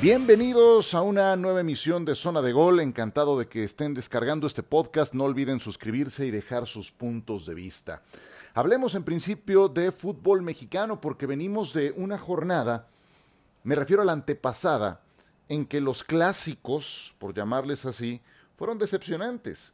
Bienvenidos a una nueva emisión de Zona de Gol. Encantado de que estén descargando este podcast. No olviden suscribirse y dejar sus puntos de vista. Hablemos en principio de fútbol mexicano porque venimos de una jornada, me refiero a la antepasada, en que los clásicos, por llamarles así, fueron decepcionantes.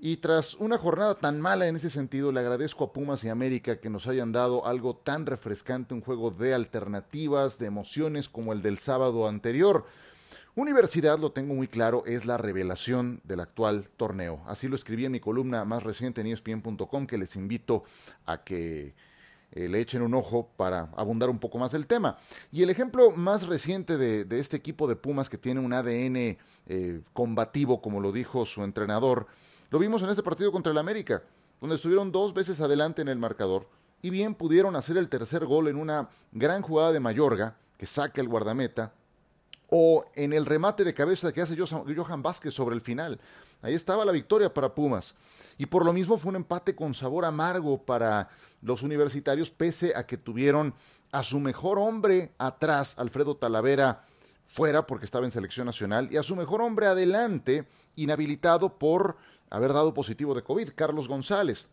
Y tras una jornada tan mala en ese sentido, le agradezco a Pumas y América que nos hayan dado algo tan refrescante, un juego de alternativas, de emociones como el del sábado anterior. Universidad, lo tengo muy claro, es la revelación del actual torneo. Así lo escribí en mi columna más reciente en ESPN.com, que les invito a que eh, le echen un ojo para abundar un poco más del tema. Y el ejemplo más reciente de, este equipo de Pumas que tiene un ADN eh, combativo, como lo dijo su entrenador, lo vimos en este partido contra el América, donde estuvieron dos veces adelante en el marcador y bien pudieron hacer el tercer gol en una gran jugada de Mayorga, que saca el guardameta, o en el remate de cabeza que hace Johan Vázquez sobre el final. Ahí estaba la victoria para Pumas. Y por lo mismo fue un empate con sabor amargo para los universitarios, pese a que tuvieron a su mejor hombre atrás, Alfredo Talavera, fuera porque estaba en selección nacional, y a su mejor hombre adelante, inhabilitado por haber dado positivo de COVID, Carlos González.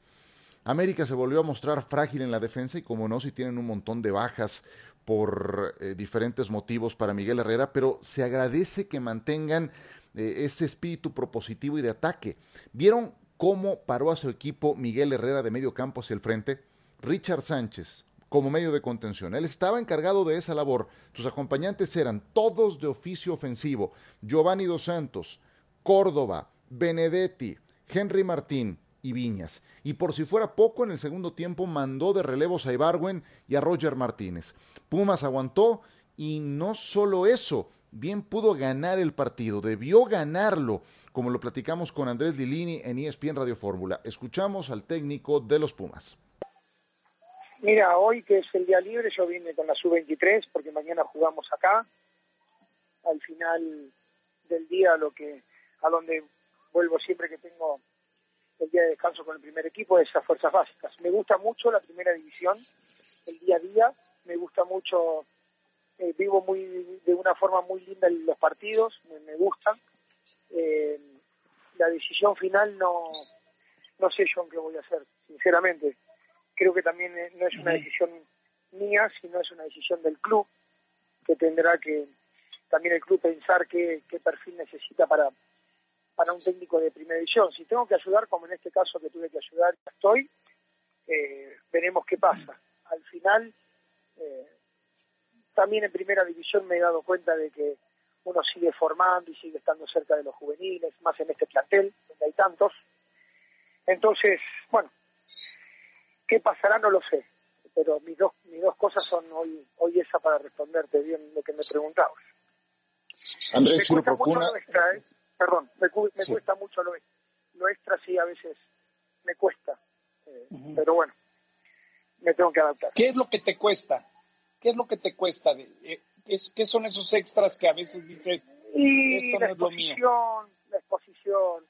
América se volvió a mostrar frágil en la defensa y como no, si tienen un montón de bajas por eh, diferentes motivos para Miguel Herrera, pero se agradece que mantengan eh, ese espíritu propositivo y de ataque. ¿Vieron cómo paró a su equipo Miguel Herrera de medio campo hacia el frente? Richard Sánchez como medio de contención. Él estaba encargado de esa labor. Sus acompañantes eran todos de oficio ofensivo. Giovanni Dos Santos, Córdoba, Benedetti, Henry Martín y Viñas. Y por si fuera poco, en el segundo tiempo mandó de relevos a Ibarwen y a Roger Martínez. Pumas aguantó y no solo eso, bien pudo ganar el partido, debió ganarlo, como lo platicamos con Andrés Lilini en ESPN Radio Fórmula. Escuchamos al técnico de los Pumas. Mira, hoy que es el día libre, yo vine con la sub-23 porque mañana jugamos acá. Al final del día, lo que a donde vuelvo siempre que tengo el día de descanso con el primer equipo, esas fuerzas básicas. Me gusta mucho la primera división, el día a día, me gusta mucho, eh, vivo muy de una forma muy linda los partidos, me, gustan. Eh, la decisión final no, no sé yo en qué voy a hacer, sinceramente. Creo que también eh, no es una decisión mía, sino es una decisión del club, que tendrá que también el club pensar qué, qué perfil necesita para, para un técnico de primera división. Si tengo que ayudar, como en este caso que tuve que ayudar, estoy, eh, veremos qué pasa. Al final, eh, también en primera división me he dado cuenta de que uno sigue formando y sigue estando cerca de los juveniles, más en este plantel, donde hay tantos. Entonces, bueno, ¿qué pasará? No lo sé. Pero mis dos, mis dos cosas son hoy, hoy esa para responderte bien lo que me preguntabas. Andrés, me procura perdón, me, cuesta mucho lo, lo, extra, sí, a veces me cuesta, eh, pero bueno, me tengo que adaptar. ¿Qué es lo que te cuesta? ¿Qué es lo que te cuesta? Eh, ¿Qué son esos extras que a veces dices, y esto no es lo mío? La exposición,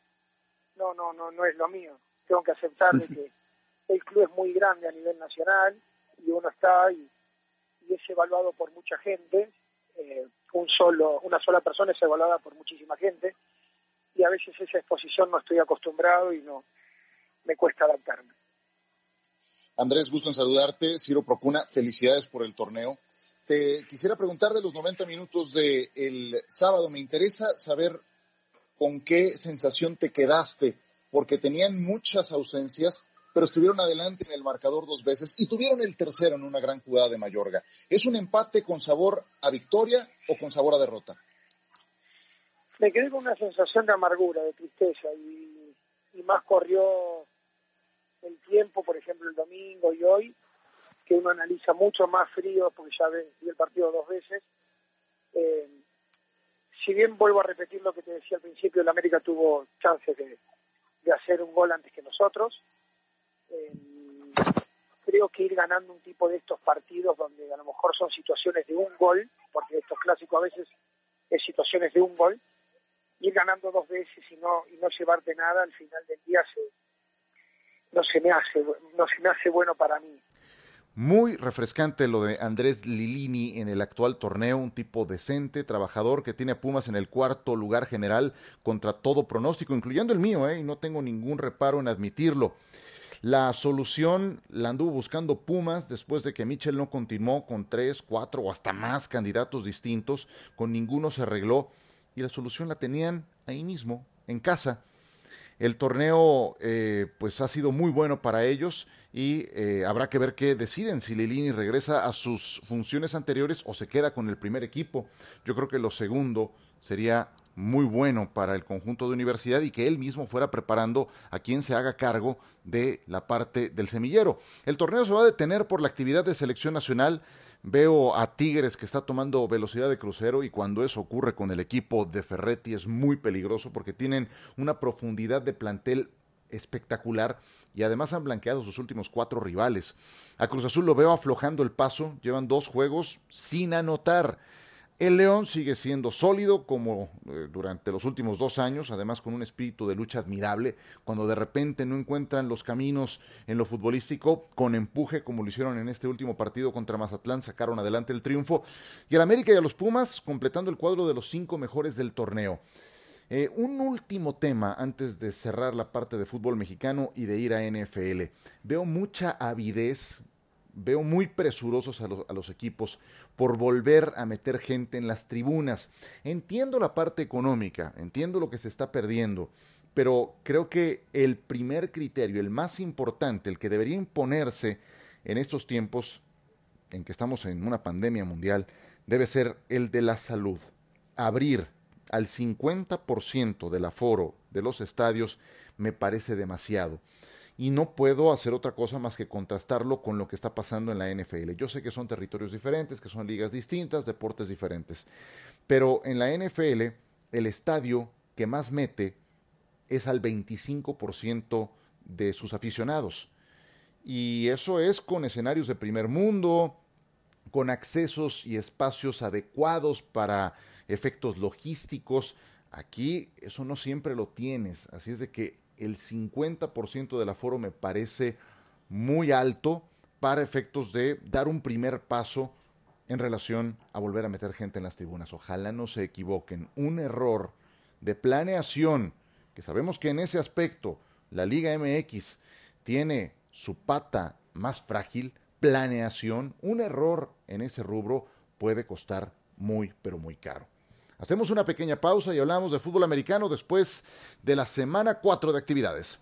no, no, no, no es lo mío. Tengo que aceptar que el club es muy grande a nivel nacional y uno está y, y es evaluado por mucha gente. Eh, un solo, una sola persona es evaluada por muchísima gente y a veces esa exposición no estoy acostumbrado y no me cuesta adaptarme. Andrés, gusto en saludarte. Ciro Procuna, felicidades por el torneo. Te quisiera preguntar de los 90 minutos del el sábado. Me interesa saber con qué sensación te quedaste, porque tenían muchas ausencias, pero estuvieron adelante en el marcador dos veces y tuvieron el tercero en una gran jugada de Mayorga. ¿Es un empate con sabor a victoria o con sabor a derrota? me quedé con una sensación de amargura, de tristeza y, más corrió el tiempo, por ejemplo el domingo y hoy, que uno analiza mucho más frío porque ya vi el partido dos veces. Eh, si bien vuelvo a repetir lo que te decía al principio, el América tuvo chances de, hacer un gol antes que nosotros. Creo que ir ganando un tipo de estos partidos donde a lo mejor son situaciones de un gol, porque estos clásicos a veces es situaciones de un gol, ir ganando dos veces y no y no llevarte nada al final del día se, no se me hace no se me hace bueno para mí Muy refrescante lo de Andrés Lilini en el actual torneo, un tipo decente, trabajador que tiene a Pumas en el cuarto lugar general contra todo pronóstico, incluyendo el mío, ¿eh? y no tengo ningún reparo en admitirlo. La solución la anduvo buscando Pumas después de que Michel no continuó con tres, cuatro o hasta más candidatos distintos, con ninguno se arregló y la solución la tenían ahí mismo, en casa. El torneo eh, pues ha sido muy bueno para ellos y eh, habrá que ver qué deciden, si Lilini regresa a sus funciones anteriores o se queda con el primer equipo. Yo creo que lo segundo sería muy bueno para el conjunto de universidad y que él mismo fuera preparando a quien se haga cargo de la parte del semillero. El torneo se va a detener por la actividad de selección nacional. Veo a Tigres que está tomando velocidad de crucero y cuando eso ocurre con el equipo de Ferretti es muy peligroso porque tienen una profundidad de plantel espectacular y además han blanqueado sus últimos cuatro rivales. A Cruz Azul lo veo aflojando el paso, llevan dos juegos sin anotar. El León sigue siendo sólido como eh, durante los últimos dos años, además con un espíritu de lucha admirable, cuando de repente no encuentran los caminos en lo futbolístico, con empuje como lo hicieron en este último partido contra Mazatlán, sacaron adelante el triunfo, y al América y a los Pumas completando el cuadro de los cinco mejores del torneo. Eh, un último tema antes de cerrar la parte de fútbol mexicano y de ir a NFL. Veo mucha avidez, veo muy presurosos a los, equipos por volver a meter gente en las tribunas. Entiendo la parte económica, entiendo lo que se está perdiendo, pero creo que el primer criterio, el más importante, el que debería imponerse en estos tiempos en que estamos en una pandemia mundial, debe ser el de la salud. Abrir al 50% del aforo de los estadios me parece demasiado. Y no puedo hacer otra cosa más que contrastarlo con lo que está pasando en la NFL. Yo sé que son territorios diferentes, que son ligas distintas, deportes diferentes. Pero en la NFL, el estadio que más mete es al 25% de sus aficionados. Y eso es con escenarios de primer mundo, con accesos y espacios adecuados para efectos logísticos. Aquí eso no siempre lo tienes, así es de que el 50% del aforo me parece muy alto para efectos de dar un primer paso en relación a volver a meter gente en las tribunas. Ojalá no se equivoquen. Un error de planeación, que sabemos que en ese aspecto la Liga MX tiene su pata más frágil, planeación, un error en ese rubro puede costar muy, pero muy caro. Hacemos una pequeña pausa y hablamos de fútbol americano después de la semana 4 de actividades.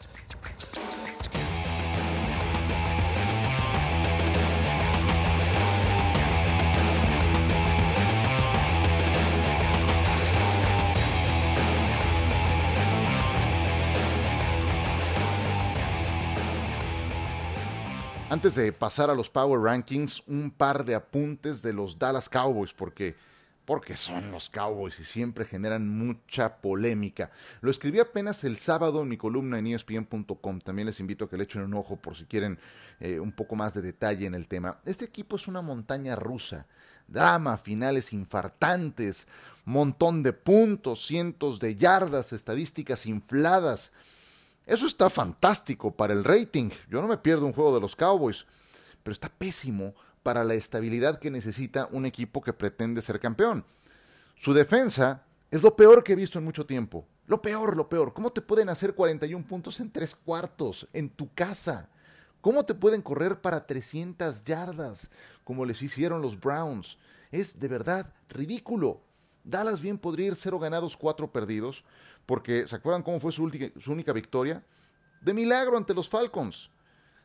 Antes de pasar a los Power Rankings, un par de apuntes de los Dallas Cowboys, porque porque son los Cowboys y siempre generan mucha polémica. Lo escribí apenas el sábado en mi columna en ESPN.com. También les invito a que le echen un ojo por si quieren eh, un poco más de detalle en el tema. Este equipo es una montaña rusa. Drama, finales infartantes, montón de puntos, cientos de yardas, estadísticas infladas. Eso está fantástico para el rating. Yo no me pierdo un juego de los Cowboys, pero está pésimo para la estabilidad que necesita un equipo que pretende ser campeón. Su defensa es lo peor que he visto en mucho tiempo. Lo peor, lo peor. ¿Cómo te pueden hacer 41 puntos en tres cuartos en tu casa? ¿Cómo te pueden correr para 300 yardas como les hicieron los Browns? Es de verdad ridículo. Dallas bien podría ir cero ganados, cuatro perdidos, porque ¿se acuerdan cómo fue su, su única victoria? De milagro ante los Falcons.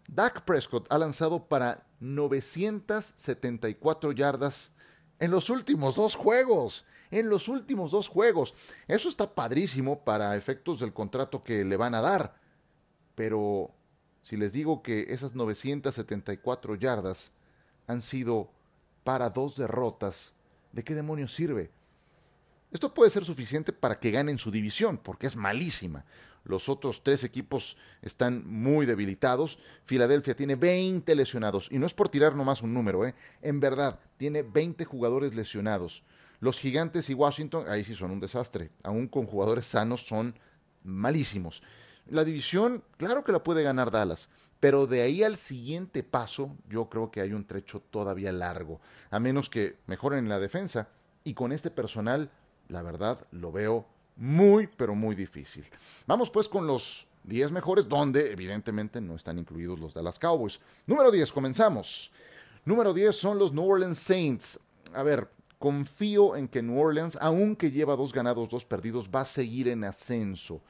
Dak Prescott ha lanzado para 974 yardas en los últimos dos juegos. En los últimos dos juegos. Eso está padrísimo para efectos del contrato que le van a dar. Pero si les digo que esas 974 yardas han sido para dos derrotas, ¿de qué demonios sirve? Esto puede ser suficiente para que ganen su división, porque es malísima. Los otros tres equipos están muy debilitados. Filadelfia tiene 20 lesionados. Y no es por tirar nomás un número, ¿eh? En verdad, tiene 20 jugadores lesionados. Los gigantes y Washington, ahí sí son un desastre. Aún con jugadores sanos son malísimos. La división, claro que la puede ganar Dallas, pero de ahí al siguiente paso yo creo que hay un trecho todavía largo, a menos que mejoren la defensa y con este personal, la verdad, lo veo muy, pero muy difícil. Vamos pues con los 10 mejores, donde evidentemente no están incluidos los Dallas Cowboys. Número 10, comenzamos. Número 10 son los New Orleans Saints. A ver, confío en que New Orleans, aunque lleva dos ganados, dos perdidos, va a seguir en ascenso.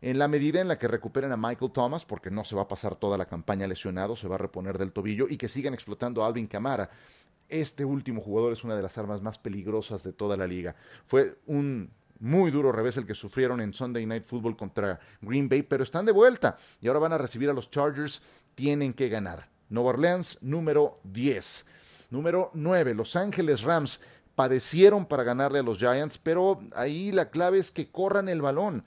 En la medida en la que recuperen a Michael Thomas, porque no se va a pasar toda la campaña lesionado, se va a reponer del tobillo y que sigan explotando a Alvin Camara. Este último jugador es una de las armas más peligrosas de toda la liga. Fue un muy duro revés el que sufrieron en Sunday Night Football contra Green Bay, pero están de vuelta y ahora van a recibir a los Chargers. Tienen que ganar. Nueva Orleans, número 10. Número 9, Los Ángeles Rams padecieron para ganarle a los Giants, pero ahí la clave es que corran el balón.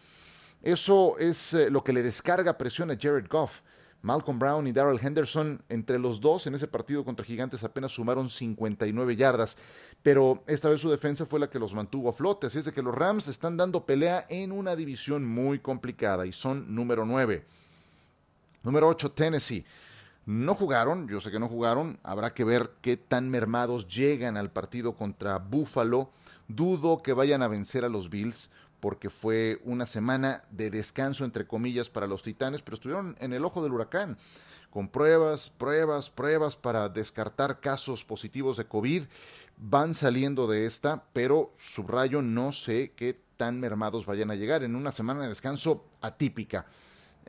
Eso es eh, lo que le descarga presión a Jared Goff. Malcolm Brown y Darrell Henderson, entre los dos en ese partido contra Gigantes apenas sumaron 59 yardas, pero esta vez su defensa fue la que los mantuvo a flote, así es de que los Rams están dando pelea en una división muy complicada y son número 9. Número 8, Tennessee. No jugaron, yo sé que no jugaron, habrá que ver qué tan mermados llegan al partido contra Buffalo. Dudo que vayan a vencer a los Bills porque fue una semana de descanso, entre comillas, para los Titanes, pero estuvieron en el ojo del huracán, con pruebas, pruebas, pruebas para descartar casos positivos de COVID. Van saliendo de esta, pero subrayo, no sé qué tan mermados vayan a llegar en una semana de descanso atípica.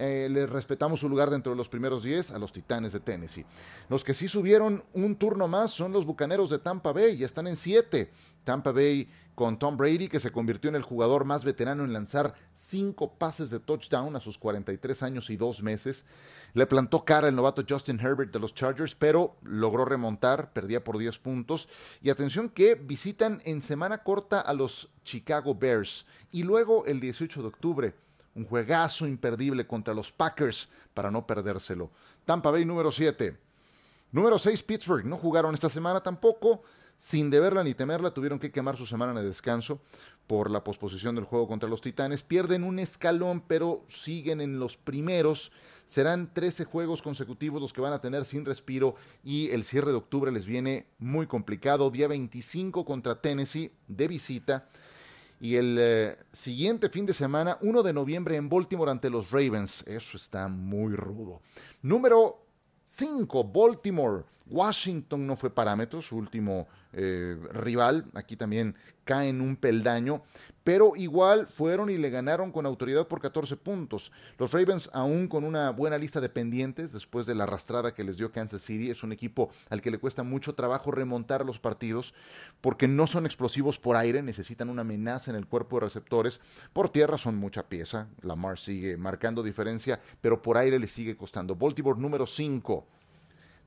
Eh, les respetamos su lugar dentro de los primeros 10 a los Titanes de Tennessee. Los que sí subieron un turno más son los Bucaneros de Tampa Bay, ya están en 7. Tampa Bay con Tom Brady, que se convirtió en el jugador más veterano en lanzar cinco pases de touchdown a sus 43 años y dos meses. Le plantó cara el novato Justin Herbert de los Chargers, pero logró remontar, perdía por 10 puntos. Y atención que visitan en semana corta a los Chicago Bears. Y luego el 18 de octubre, un juegazo imperdible contra los Packers para no perdérselo. Tampa Bay número 7. Número 6, Pittsburgh. No jugaron esta semana tampoco sin deberla ni temerla, tuvieron que quemar su semana de descanso por la posposición del juego contra los Titanes. Pierden un escalón, pero siguen en los primeros. Serán 13 juegos consecutivos los que van a tener sin respiro y el cierre de octubre les viene muy complicado. Día 25 contra Tennessee de visita. Y el eh, siguiente fin de semana, 1 de noviembre en Baltimore ante los Ravens. Eso está muy rudo. Número 5, Baltimore. Washington no fue parámetro, su último eh, rival, aquí también cae en un peldaño, pero igual fueron y le ganaron con autoridad por 14 puntos. Los Ravens, aún con una buena lista de pendientes, después de la arrastrada que les dio Kansas City, es un equipo al que le cuesta mucho trabajo remontar los partidos, porque no son explosivos por aire, necesitan una amenaza en el cuerpo de receptores. Por tierra son mucha pieza, Lamar sigue marcando diferencia, pero por aire le sigue costando. Baltimore número 5.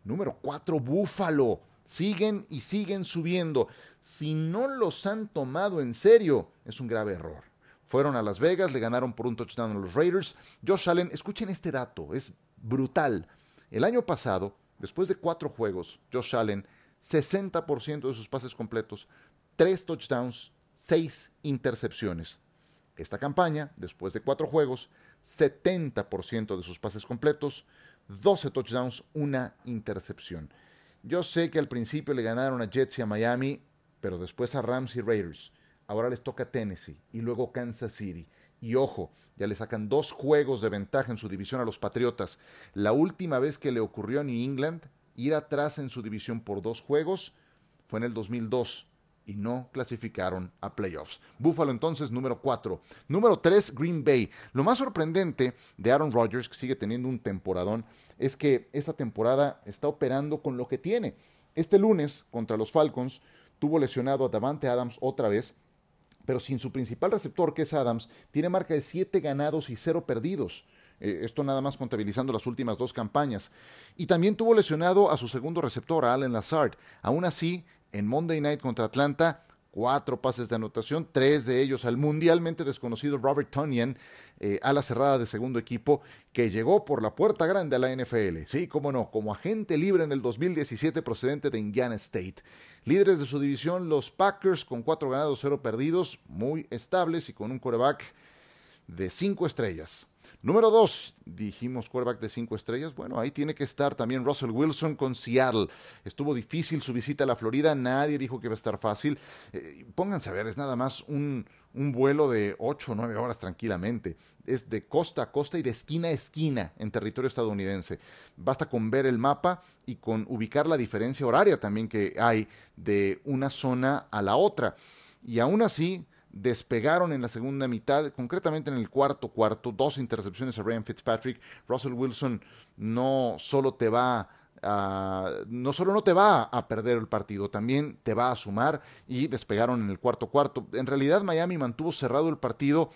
Número 4, Buffalo siguen y siguen subiendo. Si no los han tomado en serio, es un grave error. Fueron a Las Vegas, le ganaron por un touchdown a los Raiders. Josh Allen, escuchen este dato, es brutal. El año pasado, después de cuatro juegos, Josh Allen, 60% de sus pases completos, tres touchdowns, seis intercepciones. Esta campaña, después de cuatro juegos, 70% de sus pases completos, 12 touchdowns, una intercepción. Yo sé que al principio le ganaron a Jets y a Miami, pero después a Rams y Raiders. Ahora les toca Tennessee y luego Kansas City. Y ojo, ya le sacan dos juegos de ventaja en su división a los Patriotas. La última vez que le ocurrió a New England ir atrás en su división por dos juegos fue en el 2002 y no clasificaron a playoffs. Buffalo entonces número 4. Número 3, Green Bay. Lo más sorprendente de Aaron Rodgers, que sigue teniendo un temporadón, es que esta temporada está operando con lo que tiene. Este lunes contra los Falcons tuvo lesionado a Davante Adams otra vez, pero sin su principal receptor, que es Adams, tiene marca de 7 ganados y 0 perdidos. Eh, esto nada más contabilizando las últimas dos campañas. Y también tuvo lesionado a su segundo receptor, a Allen Lazard. Aún así, en Monday Night contra Atlanta, cuatro pases de anotación, tres de ellos al mundialmente desconocido Robert Tonyan, eh, a la cerrada de segundo equipo, que llegó por la puerta grande a la NFL. Sí, cómo no, como agente libre en el 2017 procedente de Indiana State. Líderes de su división, los Packers, con cuatro ganados, cero perdidos, muy estables y con un coreback de cinco estrellas. Número dos, dijimos quarterback de cinco estrellas. Bueno, ahí tiene que estar también Russell Wilson con Seattle. Estuvo difícil su visita a la Florida, nadie dijo que iba a estar fácil. Eh, pónganse a ver, es nada más un, un vuelo de 8 o 9 horas tranquilamente. Es de costa a costa y de esquina a esquina en territorio estadounidense. Basta con ver el mapa y con ubicar la diferencia horaria también que hay de una zona a la otra. Y aún así, despegaron en la segunda mitad, concretamente en el cuarto cuarto, dos intercepciones a Ryan Fitzpatrick. Russell Wilson no solo te va a, no solo no te va a perder el partido, también te va a sumar y despegaron en el cuarto cuarto. En realidad Miami mantuvo cerrado el partido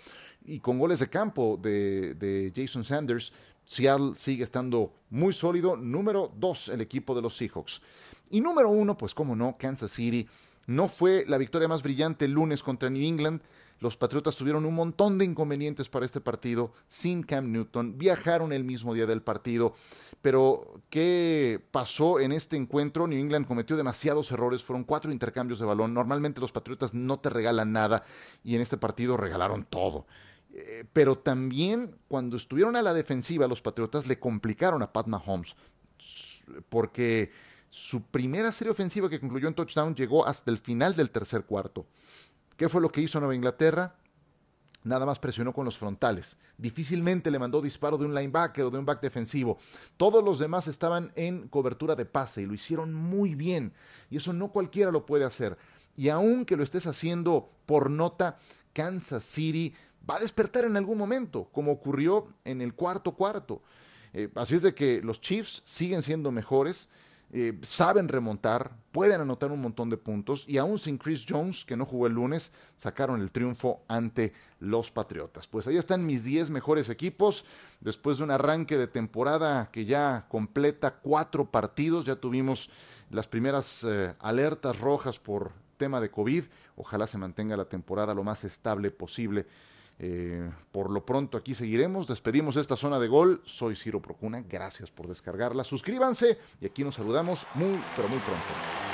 y con goles de campo de, de Jason Sanders. Seattle sigue estando muy sólido. Número dos, el equipo de los Seahawks. Y número uno, pues como no, Kansas City no fue la victoria más brillante el lunes contra New England. Los Patriotas tuvieron un montón de inconvenientes para este partido sin Cam Newton. Viajaron el mismo día del partido. Pero, ¿qué pasó en este encuentro? New England cometió demasiados errores. Fueron cuatro intercambios de balón. Normalmente los Patriotas no te regalan nada. Y en este partido regalaron todo. Eh, pero también cuando estuvieron a la defensiva, los Patriotas le complicaron a Pat Mahomes. Porque su primera serie ofensiva que concluyó en touchdown llegó hasta el final del tercer cuarto. ¿Qué fue lo que hizo Nueva Inglaterra? Nada más presionó con los frontales. Difícilmente le mandó disparo de un linebacker o de un back defensivo. Todos los demás estaban en cobertura de pase y lo hicieron muy bien. Y eso no cualquiera lo puede hacer. Y aunque lo estés haciendo por nota, Kansas City va a despertar en algún momento, como ocurrió en el cuarto cuarto. Eh, así es de que los Chiefs siguen siendo mejores eh, saben remontar, pueden anotar un montón de puntos y aún sin Chris Jones, que no jugó el lunes, sacaron el triunfo ante los Patriotas. Pues ahí están mis 10 mejores equipos. Después de un arranque de temporada que ya completa cuatro partidos, ya tuvimos las primeras eh, alertas rojas por tema de COVID. Ojalá se mantenga la temporada lo más estable posible. Eh, por lo pronto aquí seguiremos, despedimos esta zona de gol. Soy Ciro Procuna, gracias por descargarla. Suscríbanse y aquí nos saludamos muy, pero muy pronto.